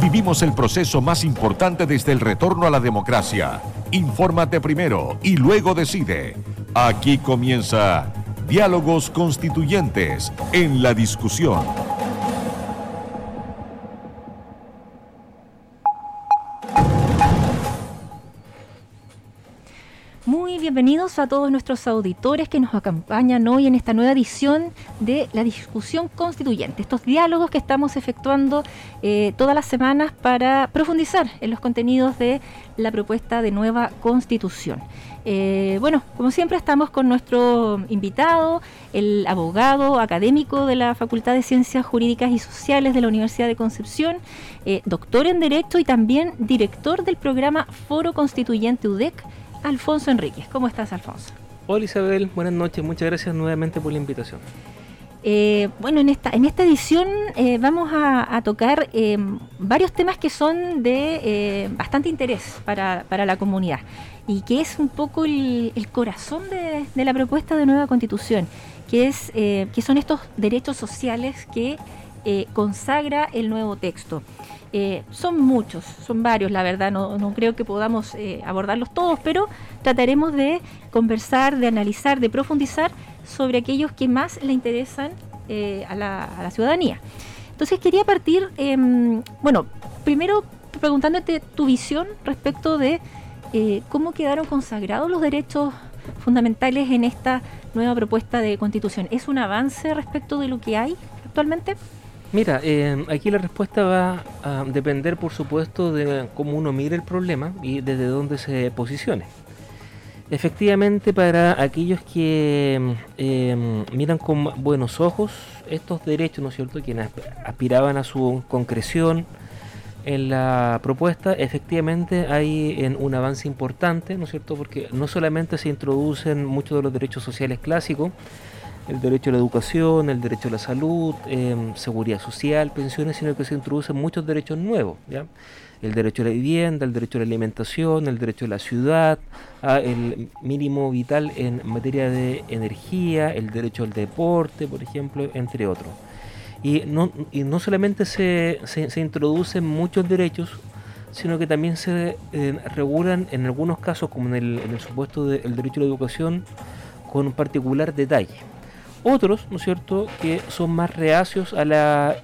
Vivimos el proceso más importante desde el retorno a la democracia. Infórmate primero y luego decide. Aquí comienza Diálogos Constituyentes en la discusión. Bienvenidos a todos nuestros auditores que nos acompañan hoy en esta nueva edición de la discusión constituyente, estos diálogos que estamos efectuando eh, todas las semanas para profundizar en los contenidos de la propuesta de nueva constitución. Eh, bueno, como siempre estamos con nuestro invitado, el abogado académico de la Facultad de Ciencias Jurídicas y Sociales de la Universidad de Concepción, eh, doctor en Derecho y también director del programa Foro Constituyente UDEC Alfonso Enríquez. ¿Cómo estás, Alfonso? Hola Isabel, buenas noches, muchas gracias nuevamente por la invitación. Eh, bueno, en esta, en esta edición eh, vamos a, tocar eh, varios temas que son de bastante interés para, la comunidad y que es un poco el, corazón de, de, la propuesta de nueva constitución, que, es, que son estos derechos sociales que consagra el nuevo texto. Eh, son muchos, son varios, la verdad, no, creo que podamos eh, abordarlos todos, pero trataremos de conversar, de analizar, de profundizar sobre aquellos que más le interesan eh, a, la, ciudadanía. Entonces quería partir, em, bueno, primero preguntándote tu visión respecto de cómo quedaron consagrados los derechos fundamentales en esta nueva propuesta de constitución. ¿Es un avance respecto de lo que hay actualmente? Mira, eh, aquí la respuesta va a depender, por supuesto, de cómo uno mire el problema y desde dónde se posicione. Efectivamente, para aquellos que eh, miran con buenos ojos estos derechos, ¿no es cierto?, quienes aspiraban a su concreción en la propuesta, efectivamente hay un avance importante, ¿no es cierto?, porque no solamente se introducen muchos de los derechos sociales clásicos, el derecho a la educación, el derecho a la salud, em, seguridad social, pensiones, sino que se introducen muchos derechos nuevos. El derecho a la vivienda, el derecho a la alimentación, el derecho a la ciudad, el mínimo vital en materia de energía, el derecho al deporte, por ejemplo, entre otros. Y no, y no solamente se, se, introducen muchos derechos, sino que también se eh, regulan en algunos casos, como en el, en el supuesto del derecho a la educación, con un particular detalle. Otros, ¿no es cierto?, que son más reacios a la,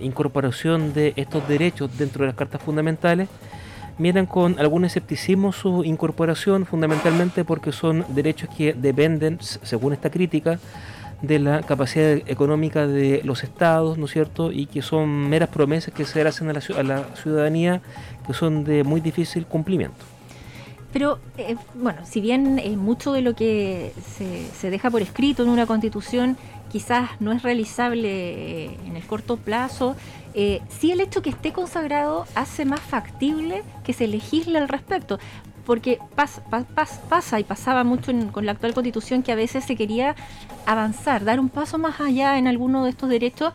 incorporación de estos derechos dentro de las cartas fundamentales, miran con algún escepticismo su incorporación, fundamentalmente porque son derechos que dependen, según esta crítica, de la capacidad económica de los estados, ¿no es cierto? Y que son meras promesas que se hacen a la, a la ciudadanía que son de muy difícil cumplimiento. Pero, eh, bueno, si bien eh, mucho de lo que se, deja por escrito en una constitución quizás no es realizable eh, en el corto plazo, sí el hecho que esté consagrado hace más factible que se legisle al respecto. Porque pasa y pasaba mucho con la actual constitución que a veces se quería avanzar, dar un paso más allá en alguno de estos derechos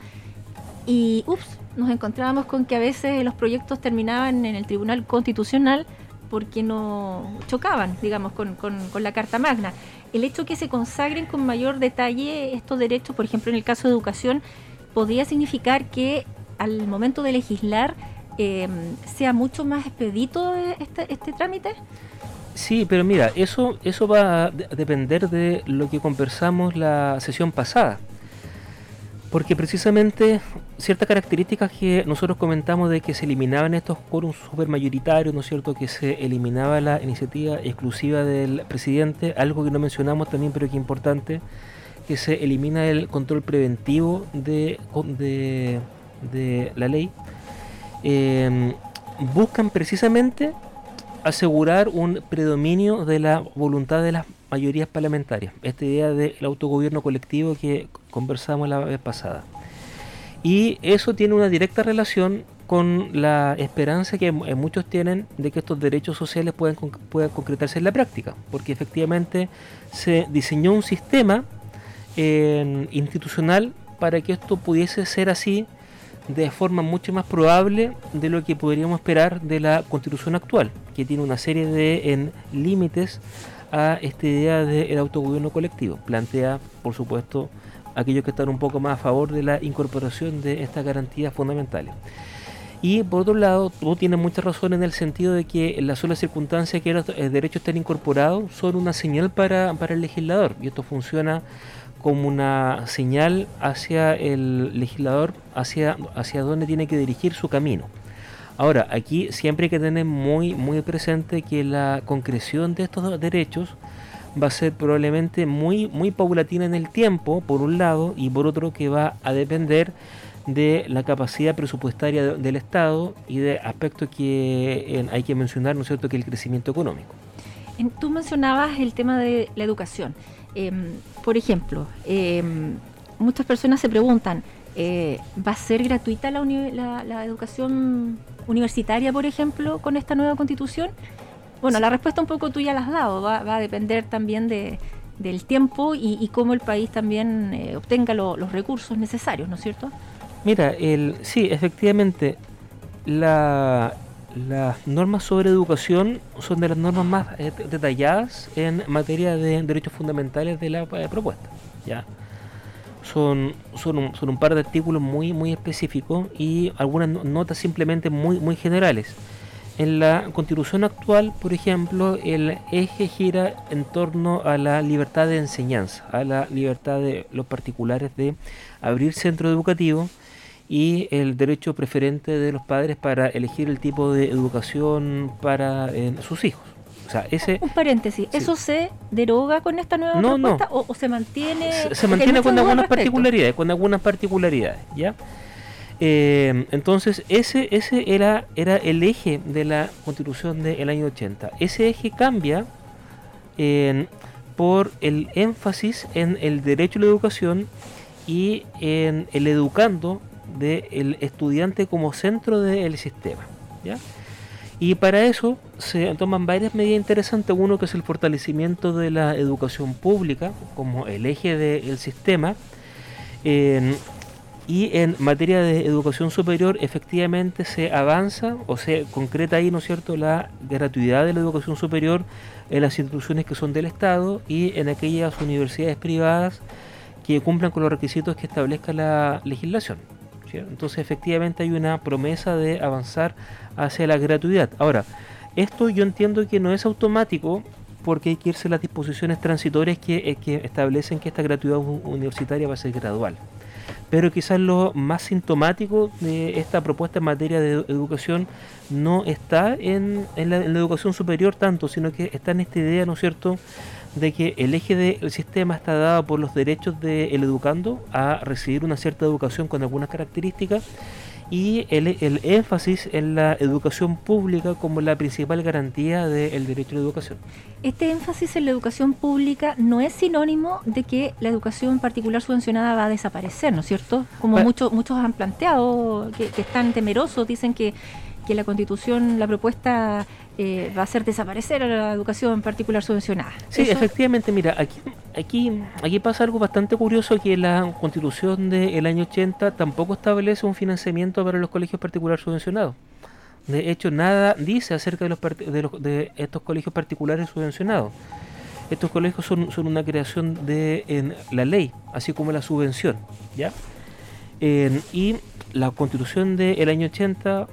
y, ups, nos encontrábamos con que a veces los proyectos terminaban en el Tribunal Constitucional porque no chocaban, digamos, con, la Carta Magna. El hecho que se consagren con mayor detalle estos derechos, por ejemplo, en el caso de educación, podría significar que al momento de legislar em, sea mucho más expedito este, este, trámite. Sí, pero mira, eso, eso va a depender de lo que conversamos la sesión pasada. Porque precisamente ciertas características que nosotros comentamos de que se eliminaban estos quórums supermayoritarios, ¿no es cierto? Que se eliminaba la iniciativa exclusiva del presidente, algo que no mencionamos también, pero que es importante, que se elimina el control preventivo de, de, la ley. Em, buscan precisamente asegurar un predominio de la voluntad de las mayorías parlamentarias. Esta idea del autogobierno colectivo que conversamos la vez pasada. Y eso tiene una directa relación con la esperanza que muchos tienen de que estos derechos sociales puedan, puedan concretarse en la práctica, porque efectivamente se diseñó un sistema institucional para que esto pudiese ser así de forma mucho más probable de lo que podríamos esperar de la constitución actual, que tiene una serie de límites a esta idea del autogobierno colectivo. Plantea, por supuesto, aquellos que están un poco más a favor de la incorporación de estas garantías fundamentales. Y por otro lado, tú tienes mucha razón en el sentido de que la sola circunstancia que los eh, derechos estén incorporados son una señal para, para el legislador. Y esto funciona como una señal hacia el legislador, hacia, hacia dónde tiene que dirigir su camino. Ahora, aquí siempre hay que tener muy, muy presente que la concreción de estos derechos va a ser probablemente muy, muy paulatina en el tiempo, por un lado, y por otro que va a depender de la capacidad presupuestaria del Estado y de aspectos que hay que mencionar, ¿no es cierto?, que el crecimiento económico. Tú mencionabas el tema de la educación. Em, por ejemplo, em, muchas personas se preguntan, eh, ¿va a ser gratuita la, la, educación universitaria, por ejemplo, con esta nueva constitución? Bueno, la respuesta un poco tú ya la has dado, va, a depender también de, del tiempo y, cómo el país también eh, obtenga los recursos necesarios, ¿no es cierto? Mira, el, sí, efectivamente, la, las normas sobre educación son de las normas más eh, detalladas en materia de derechos fundamentales de la eh, propuesta. ¿ya? Son, son, un, son un par de artículos muy, muy específicos y algunas notas simplemente muy, muy generales. En la constitución actual, por ejemplo, el eje gira en torno a la libertad de enseñanza, a la libertad de los particulares de abrir centro educativo y el derecho preferente de los padres para elegir el tipo de educación para eh, sus hijos. O sea, ese, Un paréntesis, ¿eso se deroga con esta nueva propuesta O, se mantiene? Se, mantiene con algunas particularidades, con algunas particularidades, ¿ya? Eh, entonces, ese, ese era, era el eje de la constitución del año 80. Ese eje cambia por el énfasis en el derecho a la educación y en el educando del estudiante como centro del sistema. ¿ya? Y para eso se toman varias medidas interesantes. Uno que es el fortalecimiento de la educación pública como el eje del sistema. y en materia de educación superior efectivamente se avanza o se concreta ahí, ¿no es cierto?, la gratuidad de la educación superior en las instituciones que son del Estado y en aquellas universidades privadas que cumplan con los requisitos que establezca la legislación. Entonces efectivamente hay una promesa de avanzar hacia la gratuidad. Ahora, esto yo entiendo que no es automático porque hay que irse a las disposiciones transitorias que, eh, establecen que esta gratuidad universitaria va a ser gradual. Pero quizás lo más sintomático de esta propuesta en materia de educación no está en la educación superior tanto, sino que está en esta idea, ¿no es cierto?, de que el eje del sistema está dado por los derechos del educando a recibir una cierta educación con algunas características y el, énfasis en la educación pública como la principal garantía del derecho a la educación. Este énfasis en la educación pública no es sinónimo de que la educación particular subvencionada va a desaparecer, ¿no es cierto? Como muchos muchos han planteado, que, que están temerosos, dicen que que la constitución, la propuesta eh, va a hacer desaparecer a la educación particular subvencionada. Sí, efectivamente, mira, aquí, aquí, aquí pasa algo bastante curioso que la constitución del año 80 tampoco establece un financiamiento para los colegios particulares subvencionados. De hecho, nada dice acerca de, los, de, los, de estos colegios particulares subvencionados. Estos colegios son, son una creación de en la ley, así como la subvención, ¿ya? y la constitución del año 80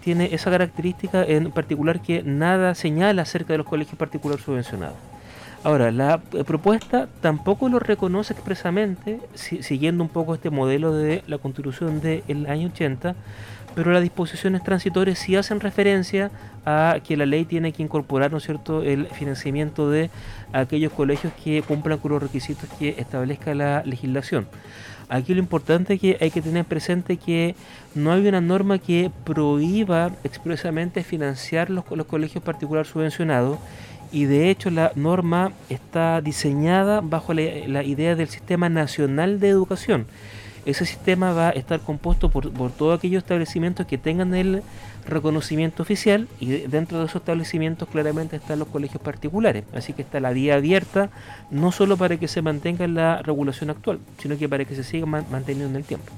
tiene esa característica en particular que nada señala acerca de los colegios particulares subvencionados. Ahora, la eh, propuesta tampoco lo reconoce expresamente, siguiendo un poco este modelo de la constitución del año 80, pero las disposiciones transitorias sí hacen referencia a que la ley tiene que incorporar, ¿no cierto?, el financiamiento de aquellos colegios que cumplan con los requisitos que establezca la legislación. Aquí lo importante es que hay que tener presente que no hay una norma que prohíba expresamente financiar los, los colegios particulares subvencionados y de hecho la norma está diseñada bajo la, idea del Sistema Nacional de Educación. Ese sistema va a estar compuesto por, por todos aquellos establecimientos que tengan el reconocimiento oficial y dentro de esos establecimientos claramente están los colegios particulares. Así que está la vía abierta no solo para que se mantenga la regulación actual, sino que para que se siga manteniendo en el tiempo.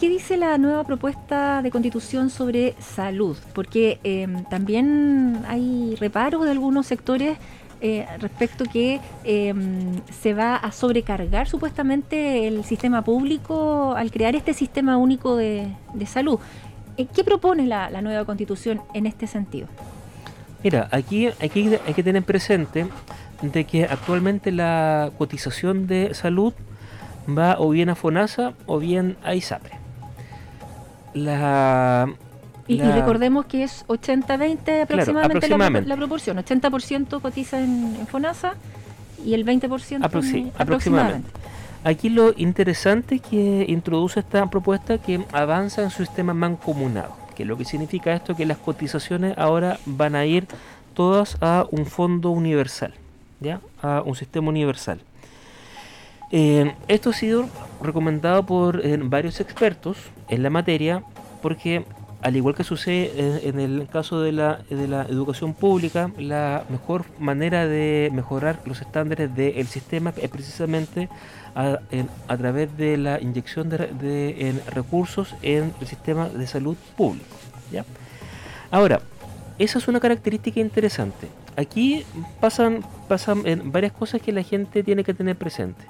¿Qué dice la nueva propuesta de constitución sobre salud? Porque em, también hay reparos de algunos sectores eh, respecto que em, se va a sobrecargar supuestamente el sistema público al crear este sistema único de salud. ¿Qué propone la, nueva constitución en este sentido? Mira, aquí, aquí hay que tener presente de que actualmente la cotización de salud va o bien a FONASA o bien a ISAPRE. La, y, recordemos que es 80-20 aproximadamente, La, proporción. 80% cotiza en, FONASA y el 20% aproximadamente. Aquí lo interesante es que introduce esta propuesta que avanza en su sistema mancomunado, que lo que significa esto que las cotizaciones ahora van a ir todas a un fondo universal, ¿ya? a un sistema universal. Eh, esto ha sido recomendado por eh, varios expertos en la materia porque al igual que sucede en, el caso de la, de la, educación pública, la mejor manera de mejorar los estándares del sistema es precisamente a, través de la inyección de, recursos en el sistema de salud público. ¿ya? Ahora, esa es una característica interesante. Aquí pasan, pasan en varias cosas que la gente tiene que tener presente.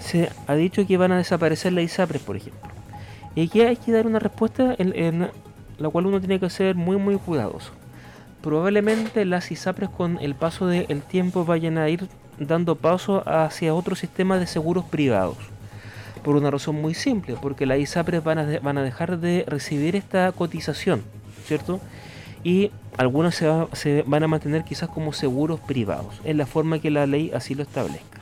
Se ha dicho que van a desaparecer las ISAPRES, por ejemplo. Y aquí hay que dar una respuesta en la cual uno tiene que ser muy muy cuidadoso. Probablemente las ISAPRES con el paso del tiempo vayan a ir dando paso hacia otro sistema de seguros privados. Por una razón muy simple, porque las ISAPRES van a, dejar de recibir esta cotización, ¿cierto? Y algunas se, se van a mantener quizás como seguros privados, en la forma que la ley así lo establezca.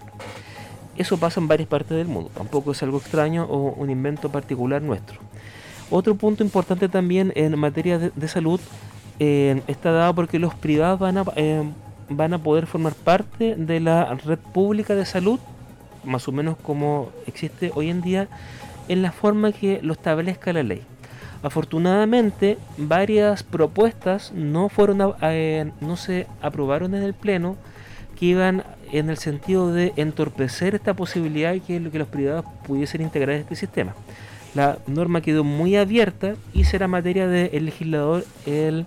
Eso pasa en varias partes del mundo, tampoco es algo extraño o un invento particular nuestro. Otro punto importante también en materia de, salud eh, está dado porque los privados van a, eh, van a poder formar parte de la red pública de salud, más o menos como existe hoy en día, en la forma que lo establezca la ley. Afortunadamente, varias propuestas no fueron eh, no se aprobaron en el pleno que iban en el sentido de entorpecer esta posibilidad de que, que los privados pudiesen integrar este sistema la norma quedó muy abierta y será materia del legislador el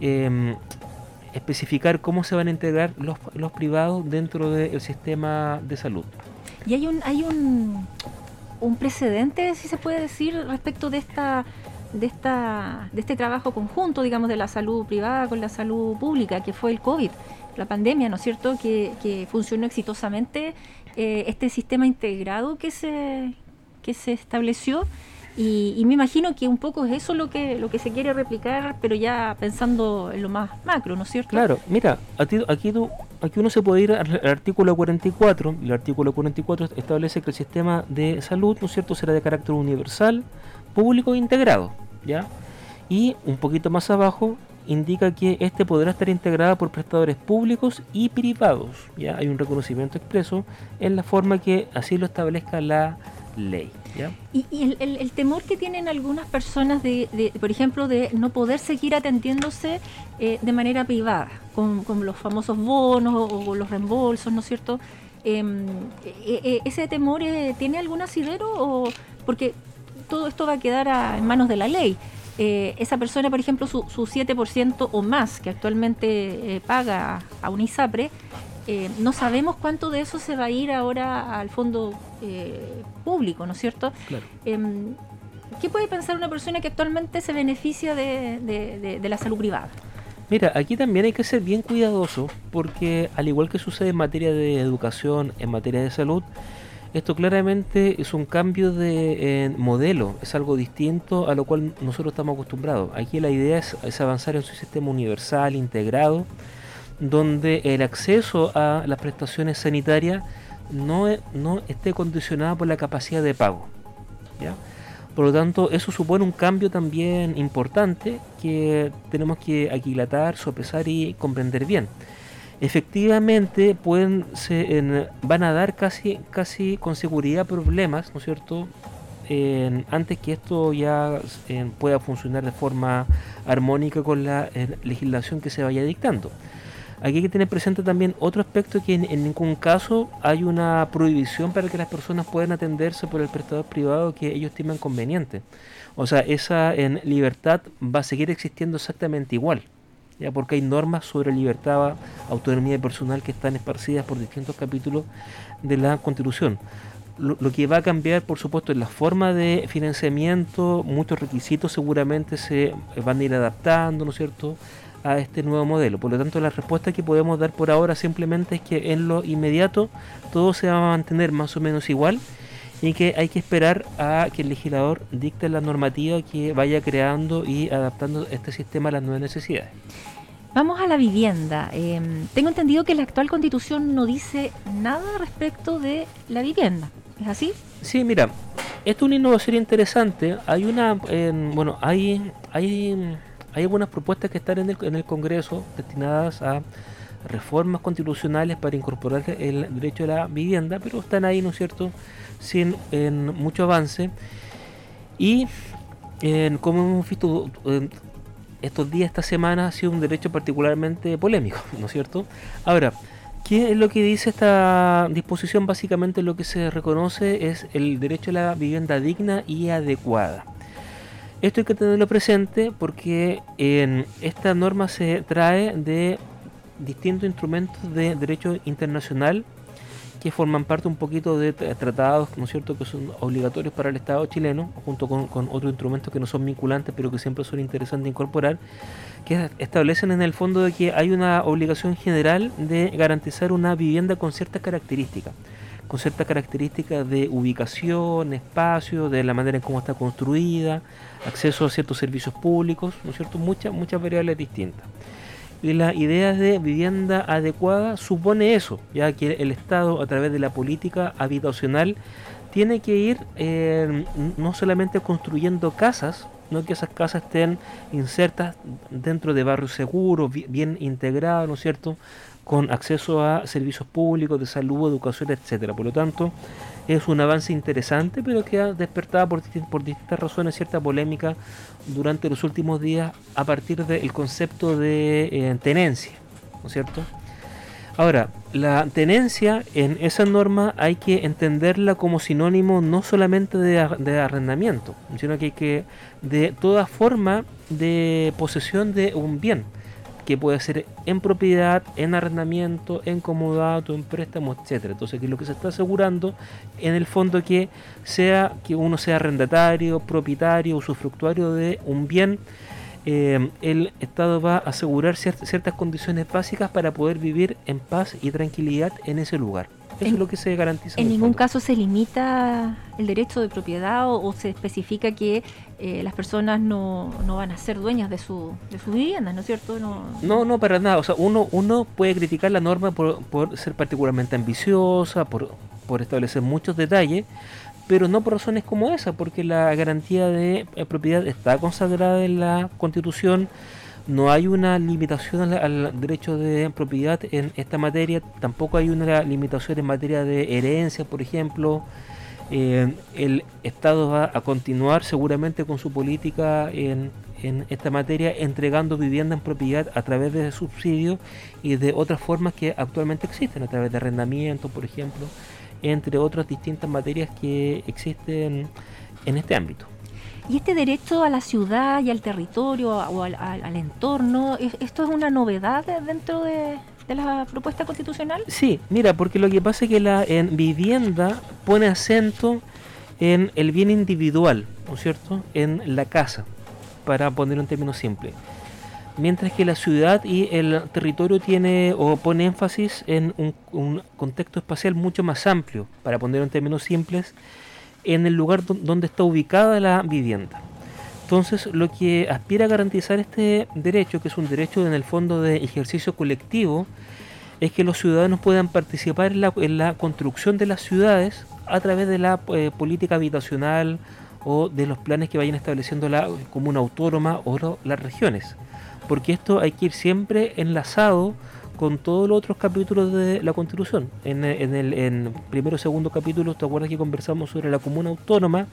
em, especificar cómo se van a integrar los, los privados dentro del sistema de salud. Y hay un, hay un, un precedente, si se puede decir, respecto de esta de esta de este trabajo conjunto, digamos, de la salud privada con la salud pública, que fue el COVID, la pandemia, ¿no es cierto?, que, que funcionó exitosamente eh, este sistema integrado que se, que se estableció y, me imagino que un poco es eso lo que lo que se quiere replicar, pero ya pensando en lo más macro, ¿no es cierto? Claro, mira, aquí, aquí, aquí uno se puede ir al artículo 44, el artículo 44 establece que el sistema de salud, ¿no es cierto?, será de carácter universal, público e integrado, ¿ya? Y un poquito más abajo indica que este podrá estar integrado por prestadores públicos y privados, ¿ya? Hay un reconocimiento expreso en la forma que así lo establezca la ley. Y, el, temor que tienen algunas personas, de, por ejemplo, de no poder seguir atendiéndose eh, de manera privada, con, los famosos bonos o, los reembolsos, ¿no es cierto? Em, e, e, ¿Ese temor eh, tiene algún asidero? O, porque todo esto va a quedar en manos de la ley. Eh, esa persona, por ejemplo, su, su 7% o más que actualmente paga a un ISAPRE, eh, no sabemos cuánto de eso se va a ir ahora al fondo eh, público, ¿no es cierto? Em, ¿Qué puede pensar una persona que actualmente se beneficia de, la salud privada? Mira, aquí también hay que ser bien cuidadoso porque al igual que sucede en materia de educación, en materia de salud, esto claramente es un cambio de modelo, es algo distinto a lo cual nosotros estamos acostumbrados. Aquí la idea es avanzar en su sistema universal, integrado, donde el acceso a las prestaciones sanitarias no, no esté condicionado por la capacidad de pago. Por lo tanto, eso supone un cambio también importante que tenemos que aquilatar, sopesar y comprender bien. Efectivamente, pueden se, van a dar casi, casi con seguridad problemas, ¿no es cierto? antes que esto ya pueda funcionar de forma armónica con la legislación que se vaya dictando. Aquí hay que tener presente también otro aspecto que en, ningún caso hay una prohibición para que las personas puedan atenderse por el prestador privado que ellos estiman conveniente. O sea, esa en libertad va a seguir existiendo exactamente igual, ya porque hay normas sobre libertad, autonomía personal que están esparcidas por distintos capítulos de la Constitución. lo, que va a cambiar, por supuesto, es la forma de financiamiento, muchos requisitos seguramente se van a ir adaptando, ¿no es cierto?, a este nuevo modelo. Por lo tanto, la respuesta que podemos dar por ahora simplemente es que en lo inmediato todo se va a mantener más o menos igual y que hay que esperar a que el legislador dicte la normativa que vaya creando y adaptando este sistema a las nuevas necesidades. Vamos a la vivienda. Em, tengo entendido que la actual constitución no dice nada respecto de la vivienda. ¿Es así? Sí, mira, esto es una innovación interesante. Hay una, bueno, hay, hay, hay algunas propuestas que están en el, en el Congreso destinadas a reformas constitucionales para incorporar el derecho a la vivienda, pero están ahí, ¿no es cierto?, sin mucho avance. Y como hemos visto estos días, esta semana, ha sido un derecho particularmente polémico, ¿no es cierto? Ahora, ¿qué es lo que dice esta disposición? Básicamente lo que se reconoce es el derecho a la vivienda digna y adecuada. Esto hay que tenerlo presente porque en esta norma se trae de distintos instrumentos de derecho internacional que forman parte un poquito de tratados, ¿no es cierto?, que son obligatorios para el Estado chileno, junto con, otros instrumentos que no son vinculantes, pero que siempre son interesantes incorporar, que establecen en el fondo de que hay una obligación general de garantizar una vivienda con ciertas características con ciertas características de ubicación, espacio, de la manera en cómo está construida, acceso a ciertos servicios públicos, ¿no cierto? Muchas, muchas variables distintas. Y la idea de vivienda adecuada supone eso, ya que el Estado a través de la política habitacional tiene que ir eh, no solamente construyendo casas, no que esas casas estén insertas dentro de barrios seguros, bien integrados, ¿no es cierto?, con acceso a servicios públicos de salud, educación, etcétera. Por lo tanto, es un avance interesante, pero que ha despertado por, distintas razones cierta polémica durante los últimos días a partir del concepto de eh, tenencia, ¿no es cierto? Ahora, la tenencia en esa norma hay que entenderla como sinónimo no solamente de, arrendamiento, sino que, que de toda forma de posesión de un bien que puede ser en propiedad, en arrendamiento, en comodato, en préstamo, etcétera. Entonces, que lo que se está asegurando en el fondo que sea que uno sea arrendatario, propietario, usufructuario de un bien, eh, el Estado va a asegurar ciertas condiciones básicas para poder vivir en paz y tranquilidad en ese lugar. Eso es lo que se garantiza. En, ningún caso se limita el derecho de propiedad o, se especifica que eh, las personas no, no, van a ser dueñas de su, de su vivienda, ¿no es cierto? No, no, no, para nada. O sea, uno, uno puede criticar la norma por, por ser particularmente ambiciosa, por, por establecer muchos detalles, pero no por razones como esa, porque la garantía de eh, propiedad está consagrada en la Constitución no hay una limitación al, derecho de propiedad en esta materia, tampoco hay una limitación en materia de herencia, por ejemplo. Eh, el Estado va a continuar seguramente con su política en, en esta materia, entregando vivienda en propiedad a través de subsidios y de otras formas que actualmente existen, a través de arrendamiento, por ejemplo, entre otras distintas materias que existen en este ámbito. Y este derecho a la ciudad y al territorio o al, entorno, ¿esto es una novedad dentro de, la propuesta constitucional? Sí, mira, porque lo que pasa es que la en vivienda pone acento en el bien individual, ¿no es cierto? En la casa, para poner un término simple. Mientras que la ciudad y el territorio tiene o pone énfasis en un, contexto espacial mucho más amplio, para poner en términos simples, en el lugar donde está ubicada la vivienda. Entonces, lo que aspira a garantizar este derecho, que es un derecho en el fondo de ejercicio colectivo, es que los ciudadanos puedan participar en la, construcción de las ciudades a través de la eh, política habitacional o de los planes que vayan estableciendo la comuna autónoma o las regiones. Porque esto hay que ir siempre enlazado con todos los otros capítulos de la Constitución. En, el primero y segundo capítulo, ¿te acuerdas que conversamos sobre la comuna autónoma?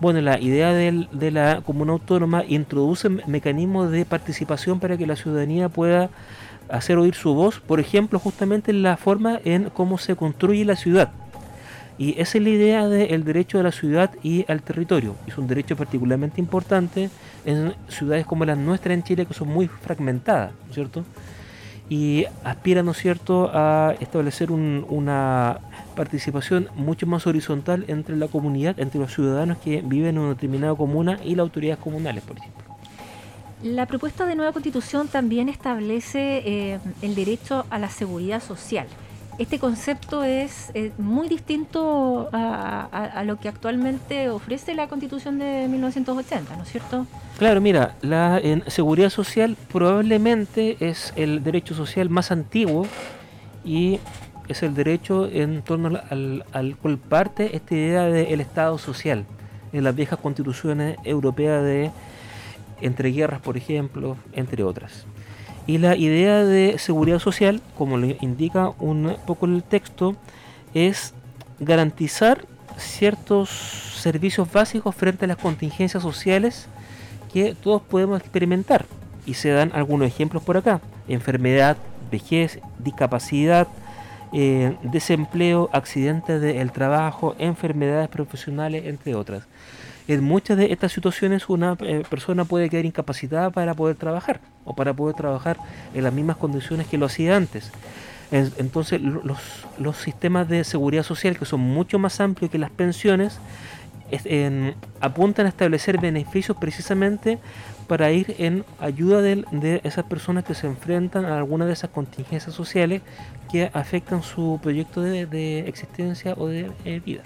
Bueno, la idea de la comuna autónoma introduce mecanismos de participación para que la ciudadanía pueda hacer oír su voz, por ejemplo, justamente en la forma en cómo se construye la ciudad. Y esa es la idea del derecho a la ciudad y al territorio. Es un derecho particularmente importante en ciudades como las nuestras en Chile, que son muy fragmentadas, ¿cierto? y aspira, ¿no es cierto?, a establecer una participación mucho más horizontal entre la comunidad, entre los ciudadanos que viven en una determinada comuna y las autoridades comunales, por ejemplo. La propuesta de nueva constitución también establece eh, el derecho a la seguridad social. Este concepto es muy distinto a, lo que actualmente ofrece la constitución de 1980, ¿no es cierto? Claro, mira, la seguridad social probablemente es el derecho social más antiguo y es el derecho en torno al, al cual parte esta idea del Estado social en las viejas constituciones europeas de entre guerras, por ejemplo, entre otras. Y la idea de seguridad social, como lo indica un poco el texto, es garantizar ciertos servicios básicos frente a las contingencias sociales que todos podemos experimentar. Y se dan algunos ejemplos por acá. Enfermedad, vejez, discapacidad, eh, desempleo, accidentes del trabajo, enfermedades profesionales, entre otras. En muchas de estas situaciones una eh, persona puede quedar incapacitada para poder trabajar o para poder trabajar en las mismas condiciones que lo hacía antes. Entonces los, los sistemas de seguridad social, que son mucho más amplios que las pensiones, apuntan a establecer beneficios precisamente para ir en ayuda de, esas personas que se enfrentan a alguna de esas contingencias sociales que afectan su proyecto de, existencia o de eh, vida.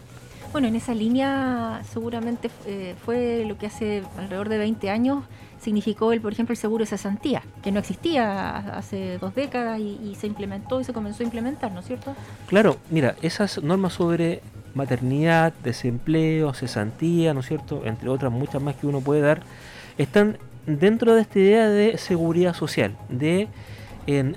Bueno, en esa línea seguramente eh, fue lo que hace alrededor de 20 años significó, el, por ejemplo, el seguro de cesantía, que no existía hace dos décadas y, se implementó y se comenzó a implementar, ¿no es cierto? Claro, mira, esas normas sobre maternidad, desempleo, cesantía, ¿no es cierto?, entre otras muchas más que uno puede dar, están dentro de esta idea de seguridad social, de en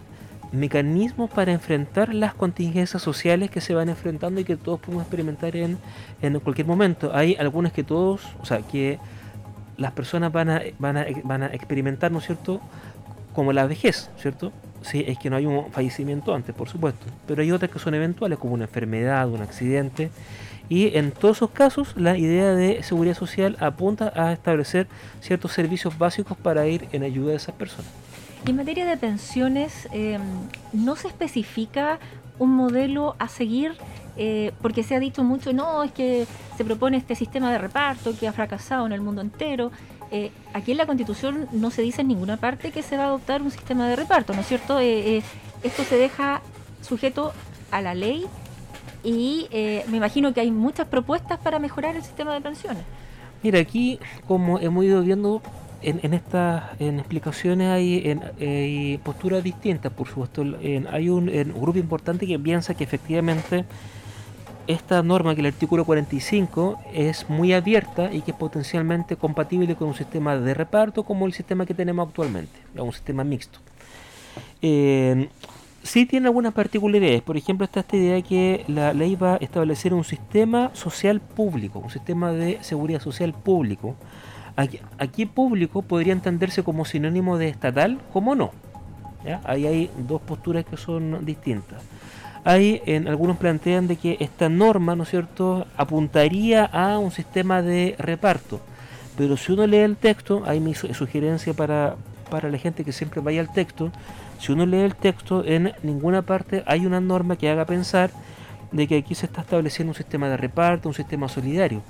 mecanismos para enfrentar las contingencias sociales que se van enfrentando y que todos podemos experimentar en, en cualquier momento. Hay algunas que todos, o sea, que las personas van a, van a, van a experimentar, ¿no es cierto?, como la vejez, ¿cierto? Sí, es que no hay un fallecimiento antes, por supuesto, pero hay otras que son eventuales, como una enfermedad, un accidente, y en todos esos casos la idea de seguridad social apunta a establecer ciertos servicios básicos para ir en ayuda de esas personas. Y en materia de pensiones, em, ¿no se especifica un modelo a seguir? Eh, porque se ha dicho mucho, no, es que se propone este sistema de reparto que ha fracasado en el mundo entero. Eh, aquí en la Constitución no se dice en ninguna parte que se va a adoptar un sistema de reparto, ¿no es cierto? Eh, esto se deja sujeto a la ley y me imagino que hay muchas propuestas para mejorar el sistema de pensiones. Mira, aquí como hemos ido viendo en, estas explicaciones hay, posturas distintas, por supuesto. hay un, grupo importante que piensa que efectivamente esta norma, que el artículo 45, es muy abierta y que es potencialmente compatible con un sistema de reparto como el sistema que tenemos actualmente, un sistema mixto. Eh, sí tiene algunas particularidades. Por ejemplo, está esta idea de que la ley va a establecer un sistema social público, un sistema de seguridad social público, Aquí, público podría entenderse como sinónimo de estatal, como no. Ahí hay dos posturas que son distintas. Hay en algunos plantean de que esta norma, ¿no es cierto?, apuntaría a un sistema de reparto. Pero si uno lee el texto, hay mi sugerencia para, para la gente que siempre vaya al texto, si uno lee el texto, en ninguna parte hay una norma que haga pensar de que aquí se está estableciendo un sistema de reparto, un sistema solidario.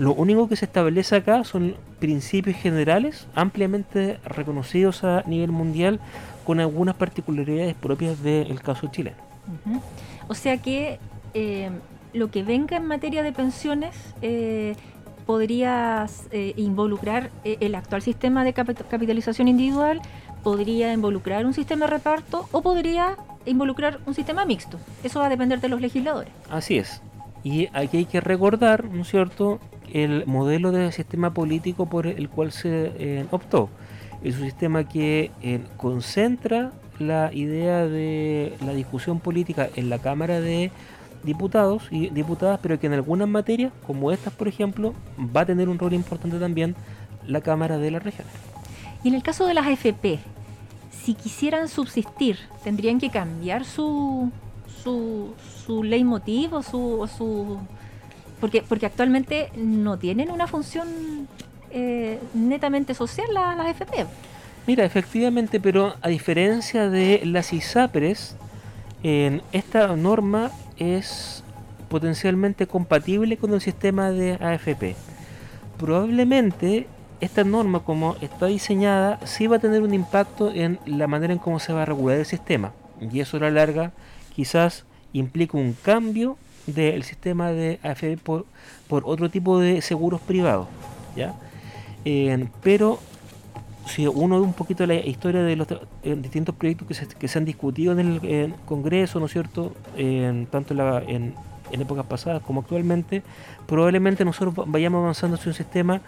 Lo único que se establece acá son principios generales ampliamente reconocidos a nivel mundial con algunas particularidades propias del caso chileno. O sea que eh, lo que venga en materia de pensiones eh, podría eh, involucrar el actual sistema de capitalización individual, podría involucrar un sistema de reparto o podría involucrar un sistema mixto. Eso va a depender de los legisladores. Así es. Y aquí hay que recordar, ¿no es cierto?, el modelo de sistema político por el cual se eh, optó. Es un sistema que eh, concentra la idea de la discusión política en la Cámara de Diputados y Diputadas, pero que en algunas materias, como estas por ejemplo, va a tener un rol importante también la Cámara de las Regiones. Y en el caso de las AFP, si quisieran subsistir, tendrían que cambiar su, su, su leitmotiv o su, su porque, porque actualmente no tienen una función eh, netamente social las la FP. Mira, efectivamente, pero a diferencia de las ISAPRES, esta norma es potencialmente compatible con el sistema de AFP. Probablemente esta norma como está diseñada sí va a tener un impacto en la manera en cómo se va a regular el sistema y eso a la larga quizás implica un cambio del sistema de AFP por, por otro tipo de seguros privados ¿ya? Pero si uno ve un poquito la historia de los distintos proyectos que se, que se, han discutido en el Congreso, ¿no es cierto?, tanto en, en épocas pasadas como actualmente, probablemente nosotros vayamos avanzando hacia un sistema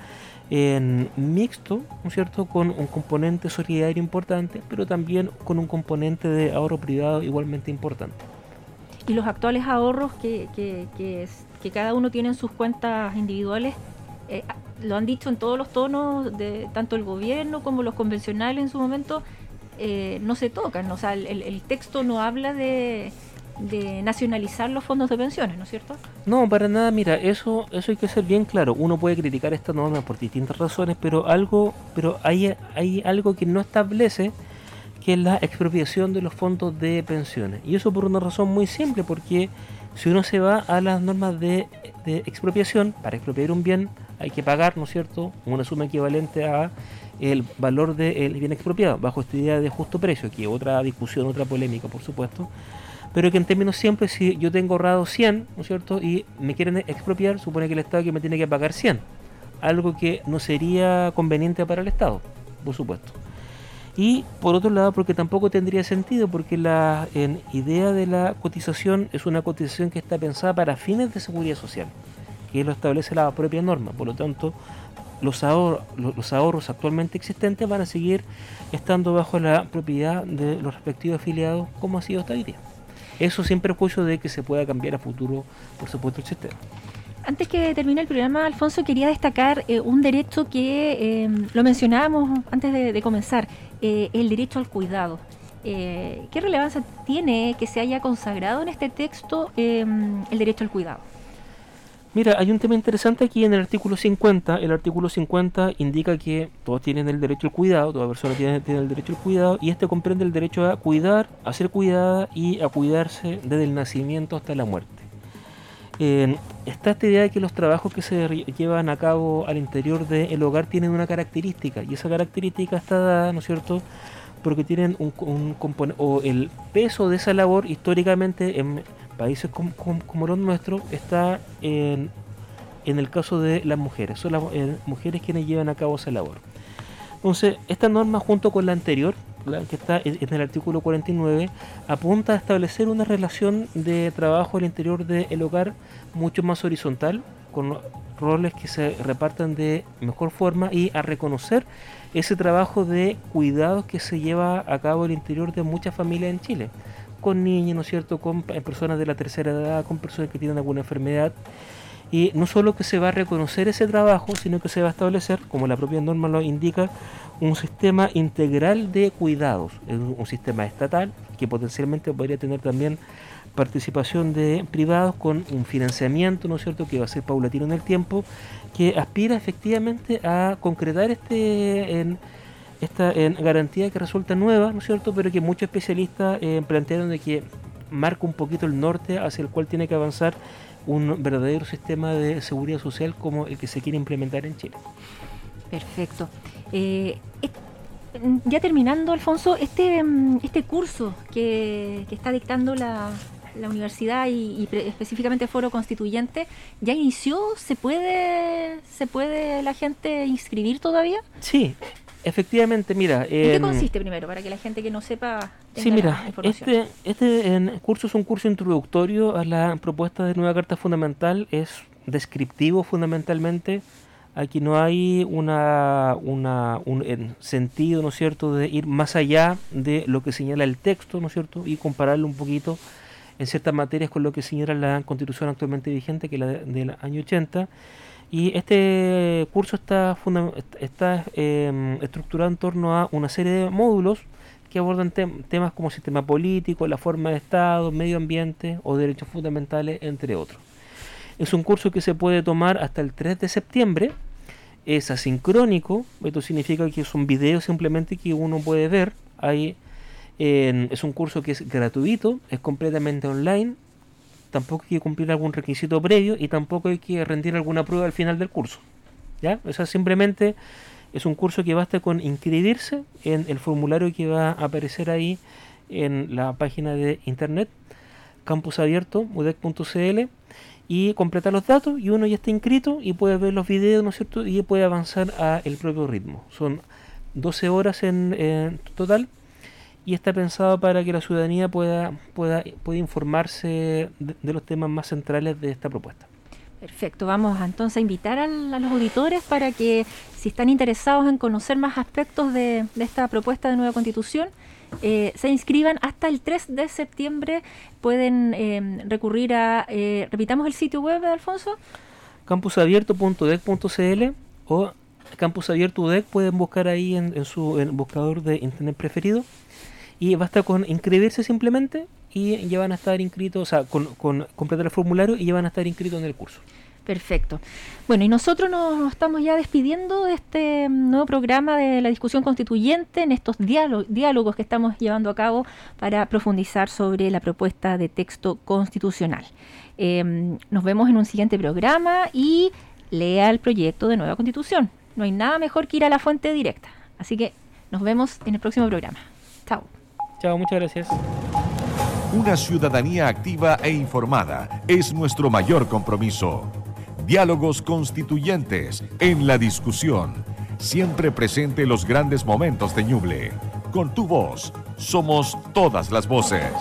en mixto, ¿no es cierto?, con un componente solidario importante, pero también con un componente de ahorro privado igualmente importante. Y los actuales ahorros que, que, que, cada uno tiene en sus cuentas individuales, eh, lo han dicho en todos los tonos, de tanto el gobierno como los convencionales en su momento, eh, no se tocan. O sea, el, el texto no habla de, de nacionalizar los fondos de pensiones, ¿no es cierto? No, para nada, mira, eso eso hay que ser bien claro. Uno puede criticar esta norma por distintas razones, pero algo pero hay hay algo que no establece que es la expropiación de los fondos de pensiones. Y eso por una razón muy simple, porque si uno se va a las normas de, expropiación, para expropiar un bien hay que pagar, ¿no es cierto?, una suma equivalente a el valor del bien expropiado, bajo esta idea de justo precio, que otra discusión, otra polémica, por supuesto pero que en términos siempre, si yo tengo ahorrado 100, ¿no es cierto?, y me quieren expropiar, supone que el Estado que me tiene que pagar 100, algo que no sería conveniente para el Estado, por supuesto. Y por otro lado, porque tampoco tendría sentido, porque la idea de la cotización es una cotización que está pensada para fines de seguridad social, que lo establece la propia norma. Por lo tanto, los, los ahorros actualmente existentes van a seguir estando bajo la propiedad de los respectivos afiliados, como ha sido hasta hoy día. Eso sin perjuicio de que se pueda cambiar a futuro, por supuesto, el sistema. Antes que termine el programa, Alfonso, quería destacar eh, un derecho que eh, lo mencionábamos antes de comenzar, eh, el derecho al cuidado. Eh, ¿Qué relevancia tiene que se haya consagrado en este texto el derecho al cuidado? Mira, hay un tema interesante aquí en el artículo 50. El artículo 50 indica que todos tienen el derecho al cuidado, toda persona tiene, tiene, el derecho al cuidado, y este comprende el derecho a cuidar, a ser cuidada y a cuidarse desde el nacimiento hasta la muerte. Está esta idea de que los trabajos que se llevan a cabo al interior del hogar tienen una característica, y esa característica está dada, ¿no es cierto?, porque tienen un, componente, o el peso de esa labor históricamente en países como, como, los nuestros está en, el caso de las mujeres. Son las mujeres quienes llevan a cabo esa labor. Entonces, esta norma junto con la anterior, que está en, el artículo 49, apunta a establecer una relación de trabajo al interior del hogar mucho más horizontal, con roles que se repartan de mejor forma y a reconocer ese trabajo de cuidados que se lleva a cabo al interior de muchas familias en Chile con niños, ¿no es cierto?, con personas de la tercera edad, con personas que tienen alguna enfermedad. Y no solo que se va a reconocer ese trabajo, sino que se va a establecer, como la propia norma lo indica, un sistema integral de cuidados, un sistema estatal que potencialmente podría tener también participación de privados con un financiamiento, ¿no es cierto?, que va a ser paulatino en el tiempo, que aspira efectivamente a concretar este esta garantía que resulta nueva, ¿no es cierto?, pero que muchos especialistas eh, plantearon de que marca un poquito el norte hacia el cual tiene que avanzar un verdadero sistema de seguridad social como el que se quiere implementar en Chile. Perfecto. Eh, ya terminando, Alfonso, este, mm, este curso que, que está dictando la, la universidad y, y específicamente Foro Constituyente, ¿ya inició? ¿Se puede, ¿Se puede la gente inscribir todavía? Sí, Efectivamente, mira. ¿En qué consiste primero, para que la gente que no sepa Sí, mira, este, este en, curso es un curso introductorio a la propuesta de nueva Carta Fundamental, es descriptivo fundamentalmente. Aquí no hay una, una, un sentido, ¿no es cierto?, de ir más allá de lo que señala el texto, ¿no es cierto?, y compararlo un poquito en ciertas materias con lo que señala la constitución actualmente vigente, que es la de, del año 80 y este curso está, eh, estructurado en torno a una serie de módulos que abordan te temas como sistema político, la forma de Estado, medio ambiente o derechos fundamentales, entre otros. Es un curso que se puede tomar hasta el 3 de septiembre. Es asincrónico, esto significa que es un video simplemente que uno puede ver. Ahí, eh, es un curso que es gratuito, es completamente online tampoco hay que cumplir algún requisito previo y tampoco hay que rendir alguna prueba al final del curso. ¿Ya? O sea, simplemente es un curso que basta con inscribirse en el formulario que va a aparecer ahí en la página de internet campus abierto udec.cl y completar los datos y uno ya está inscrito y puede ver los videos, ¿no es cierto? Y puede avanzar a el propio ritmo. Son 12 horas en, total y está pensado para que la ciudadanía pueda, pueda, pueda informarse de, los temas más centrales de esta propuesta. Perfecto, vamos entonces a invitar a, los auditores para que si están interesados en conocer más aspectos de, de esta propuesta de nueva constitución, eh, se inscriban hasta el 3 de septiembre. Pueden em, recurrir a, eh, repitamos el sitio web, Alfonso. campusabierto.udec.cl o campusabierto.udec pueden buscar ahí en, su buscador de internet preferido y basta con inscribirse simplemente y ya van a estar inscritos, o sea, con, completar el formulario y ya van a estar inscritos en el curso. Perfecto. Bueno, y nosotros nos estamos ya despidiendo de este nuevo programa de la discusión constituyente en estos diálogos que estamos llevando a cabo para profundizar sobre la propuesta de texto constitucional. Em, nos vemos en un siguiente programa y lea el proyecto de nueva constitución. No hay nada mejor que ir a la fuente directa. Así que nos vemos en el próximo programa. Chao. Chao, muchas gracias. Una ciudadanía activa e informada es nuestro mayor compromiso. Diálogos constituyentes en la discusión. Siempre presente los grandes momentos de Ñuble. Con tu voz, somos todas las voces.